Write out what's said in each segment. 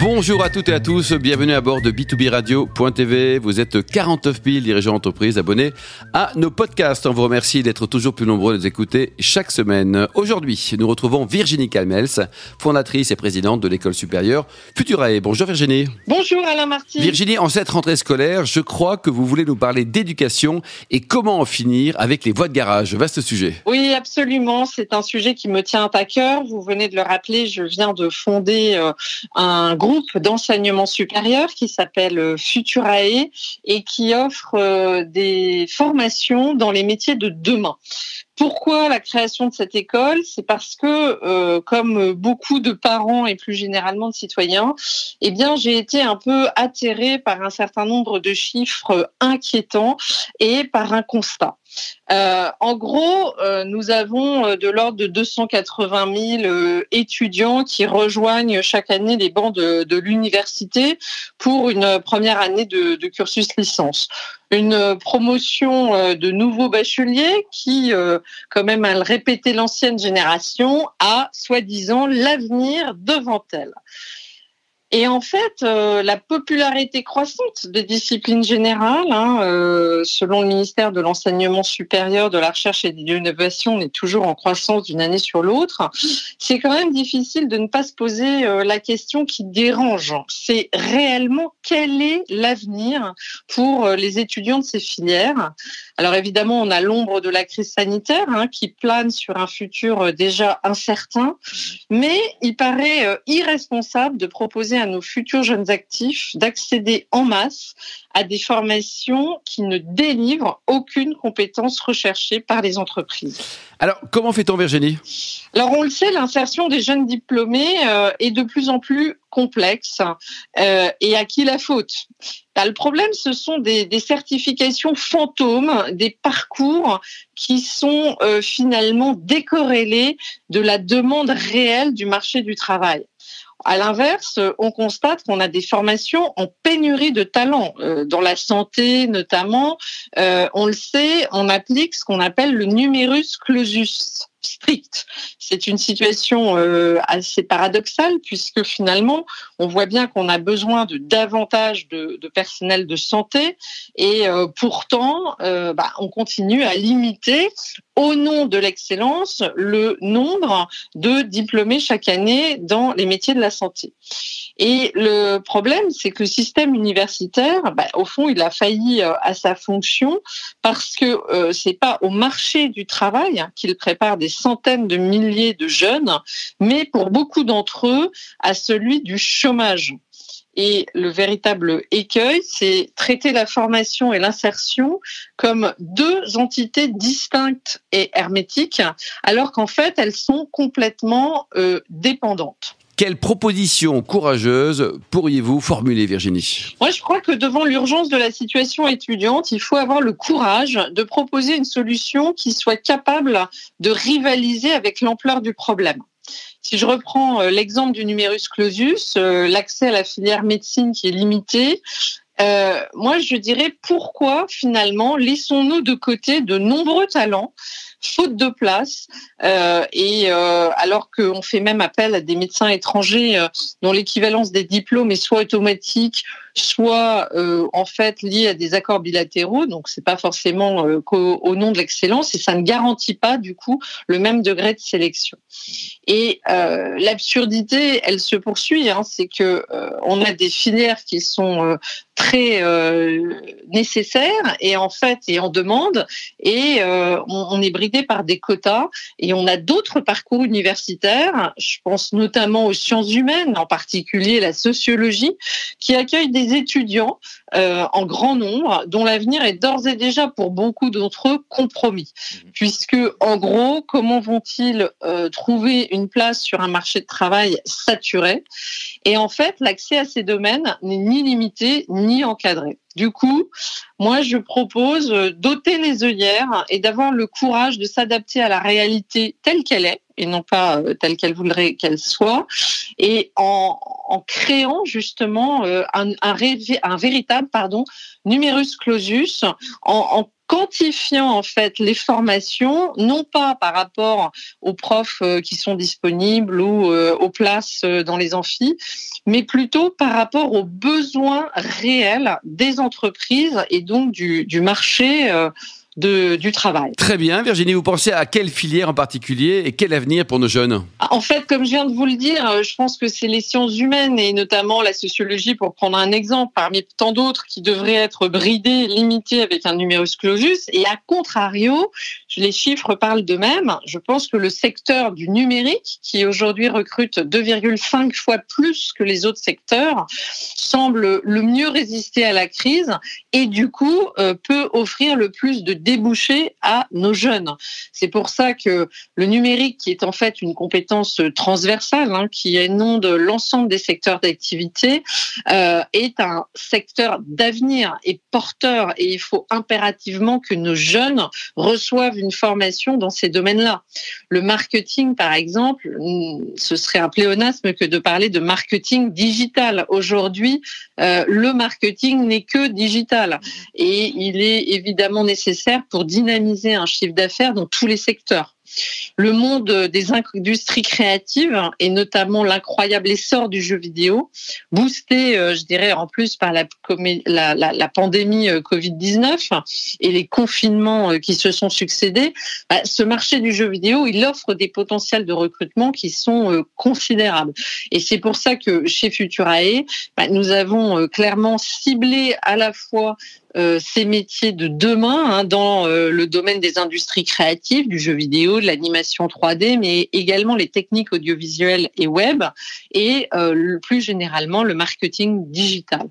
Bonjour à toutes et à tous, bienvenue à bord de B2B Radio.tv. Vous êtes 49 000 dirigeants d'entreprise abonnés à nos podcasts. On vous remercie d'être toujours plus nombreux à nous écouter chaque semaine. Aujourd'hui, nous retrouvons Virginie Calmels, fondatrice et présidente de l'école supérieure Futurae. Bonjour Virginie. Bonjour Alain Marty. Virginie, en cette rentrée scolaire, je crois que vous voulez nous parler d'éducation et comment en finir avec les voies de garage. Vaste sujet. Oui, absolument. C'est un sujet qui me tient à cœur. Vous venez de le rappeler, je viens de fonder euh, un groupe d'enseignement supérieur qui s'appelle euh, Futurae et qui offre euh, des formations dans les métiers de demain. Pourquoi la création de cette école? C'est parce que, euh, comme beaucoup de parents et plus généralement de citoyens, eh bien, j'ai été un peu atterrée par un certain nombre de chiffres inquiétants et par un constat. Euh, en gros, euh, nous avons de l'ordre de 280 000 étudiants qui rejoignent chaque année les bancs de, l'université pour une première année de, de, cursus licence. Une promotion de nouveaux bacheliers qui, quand même à le répéter l'ancienne génération, a soi-disant l'avenir devant elle. Et en fait, euh, la popularité croissante des disciplines générales, hein, euh, selon le ministère de l'enseignement supérieur, de la recherche et de l'innovation, on est toujours en croissance d'une année sur l'autre. C'est quand même difficile de ne pas se poser euh, la question qui dérange. C'est réellement quel est l'avenir pour les étudiants de ces filières? Alors évidemment, on a l'ombre de la crise sanitaire hein, qui plane sur un futur déjà incertain, mais il paraît irresponsable de proposer à nos futurs jeunes actifs d'accéder en masse à des formations qui ne délivrent aucune compétence recherchée par les entreprises. Alors, comment fait-on, Virginie? Alors, on le sait, l'insertion des jeunes diplômés euh, est de plus en plus complexe. Euh, et à qui la faute? Bah, Le problème, ce sont des, certifications fantômes, des parcours qui sont euh, finalement décorrélés de la demande réelle du marché du travail. À l'inverse, on constate qu'on a des formations en pénurie de talents, euh, dans la santé notamment. Euh, on le sait, on applique ce qu'on appelle le numerus clausus strict. C'est une situation euh, assez paradoxale puisque finalement, on voit bien qu'on a besoin de davantage de, personnel de santé et euh, pourtant, euh, bah, on continue à limiter au nom de l'excellence le nombre de diplômés chaque année dans les métiers de la santé. Et le problème, c'est que le système universitaire, bah, au fond, il a failli à sa fonction parce que c'est pas au marché du travail qu'il prépare des centaines de milliers de jeunes, mais pour beaucoup d'entre eux, à celui du chômage. Et le véritable écueil, c'est traiter la formation et l'insertion comme deux entités distinctes et hermétiques, alors qu'en fait, elles sont complètement euh, dépendantes. Quelle proposition courageuse pourriez-vous formuler, Virginie? Moi, je crois que devant l'urgence de la situation étudiante, il faut avoir le courage de proposer une solution qui soit capable de rivaliser avec l'ampleur du problème. Si je reprends euh, l'exemple du numerus clausus, euh, l'accès à la filière médecine qui est limité, euh, moi je dirais pourquoi finalement laissons-nous de côté de nombreux talents faute de place, euh, et euh, alors qu'on fait même appel à des médecins étrangers euh, dont l'équivalence des diplômes est soit automatique, soit en fait liée à des accords bilatéraux, donc c'est pas forcément au nom de l'excellence, et ça ne garantit pas du coup le même degré de sélection. Et l'absurdité, elle se poursuit, hein, c'est que on a des filières qui sont très nécessaires et en fait et en demande, et on, on est par des quotas et on a d'autres parcours universitaires, je pense notamment aux sciences humaines, en particulier la sociologie, qui accueillent des étudiants euh, en grand nombre dont l'avenir est d'ores et déjà pour beaucoup d'entre eux compromis. Mmh. Puisque, en gros, comment vont-ils euh, trouver une place sur un marché de travail saturé? Et en fait, l'accès à ces domaines n'est ni limité ni encadré. Du coup, moi, je propose d'ôter les œillères et d'avoir le courage de s'adapter à la réalité telle qu'elle est et non pas euh, telle qu'elle voudrait qu'elle soit, et en, créant justement euh, un, un, véritable pardon numerus clausus, en, quantifiant en fait les formations, non pas par rapport aux profs euh, qui sont disponibles ou euh, aux places euh, dans les amphis, mais plutôt par rapport aux besoins réels des entreprises et donc du, du marché du travail. Très bien, Virginie, vous pensez à quelle filière en particulier et quel avenir pour nos jeunes? En fait, comme je viens de vous le dire, euh, je pense que c'est les sciences humaines et notamment la sociologie, pour prendre un exemple, parmi tant d'autres qui devraient être bridées, limitées avec un numerus clausus. Et à contrario, les chiffres parlent d'eux-mêmes. Je pense que le secteur du numérique, qui aujourd'hui recrute 2,5 fois plus que les autres secteurs, semble le mieux résister à la crise et du coup euh, peut offrir le plus de déboucher à nos jeunes. C'est pour ça que le numérique, qui est en fait une compétence transversale, hein, qui énonde l'ensemble des secteurs d'activité, euh, est un secteur d'avenir et porteur. Et il faut impérativement que nos jeunes reçoivent une formation dans ces domaines-là. Le marketing, par exemple, ce serait un pléonasme que de parler de marketing digital. Aujourd'hui, euh, le marketing n'est que digital. Et il est évidemment nécessaire pour dynamiser un chiffre d'affaires dans tous les secteurs. Le monde des industries créatives et notamment l'incroyable essor du jeu vidéo, boosté, euh, je dirais, en plus par la, pandémie euh, Covid-19 et les confinements euh, qui se sont succédés, bah, ce marché du jeu vidéo, il offre des potentiels de recrutement qui sont considérables. Et c'est pour ça que chez Futurae, bah, nous avons clairement ciblé à la fois ces métiers de demain hein, dans le domaine des industries créatives, du jeu vidéo, de l'animation 3D, mais également les techniques audiovisuelles et web, et euh, plus généralement le marketing digital.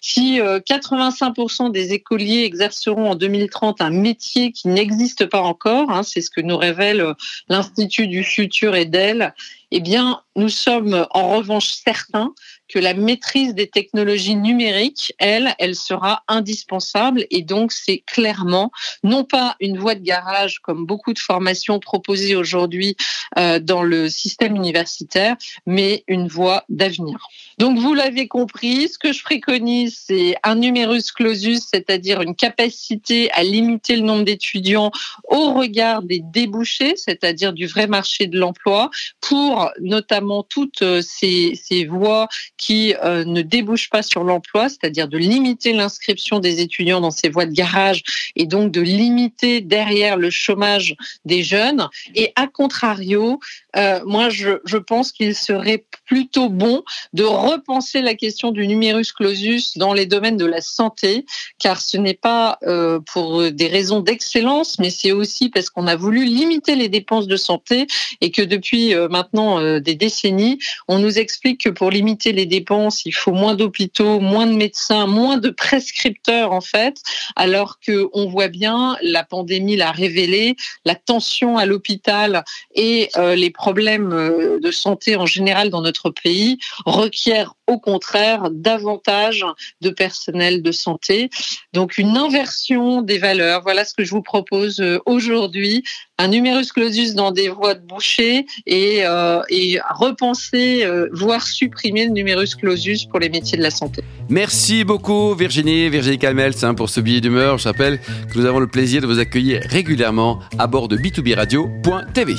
Si 85% des écoliers exerceront en 2030 un métier qui n'existe pas encore, hein, c'est ce que nous révèle l'Institut du futur et d'elle, eh bien, nous sommes en revanche certains que la maîtrise des technologies numériques, elle, elle sera indispensable et donc c'est clairement non pas une voie de garage comme beaucoup de formations proposées aujourd'hui euh, dans le système universitaire, mais une voie d'avenir. Donc vous l'avez compris, ce que je préconise, c'est un numerus clausus, c'est-à-dire une capacité à limiter le nombre d'étudiants au regard des débouchés, c'est-à-dire du vrai marché de l'emploi, pour notamment toutes ces, ces voies qui euh, ne débouchent pas sur l'emploi, c'est-à-dire de limiter l'inscription des étudiants dans ces voies de garage et donc de limiter derrière le chômage des jeunes. Et à contrario, euh, moi, je, je pense qu'il serait plutôt bon de repenser la question du numerus clausus dans les domaines de la santé, car ce n'est pas euh, pour des raisons d'excellence, mais c'est aussi parce qu'on a voulu limiter les dépenses de santé et que depuis maintenant des décennies, on nous explique que pour limiter les dépenses, il faut moins d'hôpitaux, moins de médecins, moins de prescripteurs en fait, alors que on voit bien la pandémie l'a révélé, la tension à l'hôpital et euh, les problèmes euh, de santé en général dans notre pays requièrent au contraire davantage de personnel de santé. Donc une inversion des valeurs. Voilà ce que je vous propose euh, aujourd'hui. Un numerus clausus dans des voies de boucher et, et repenser, voire supprimer le numerus clausus pour les métiers de la santé. Merci beaucoup Virginie, Virginie Calmels hein, pour ce billet d'humeur. Je rappelle que nous avons le plaisir de vous accueillir régulièrement à bord de b2b radio.tv.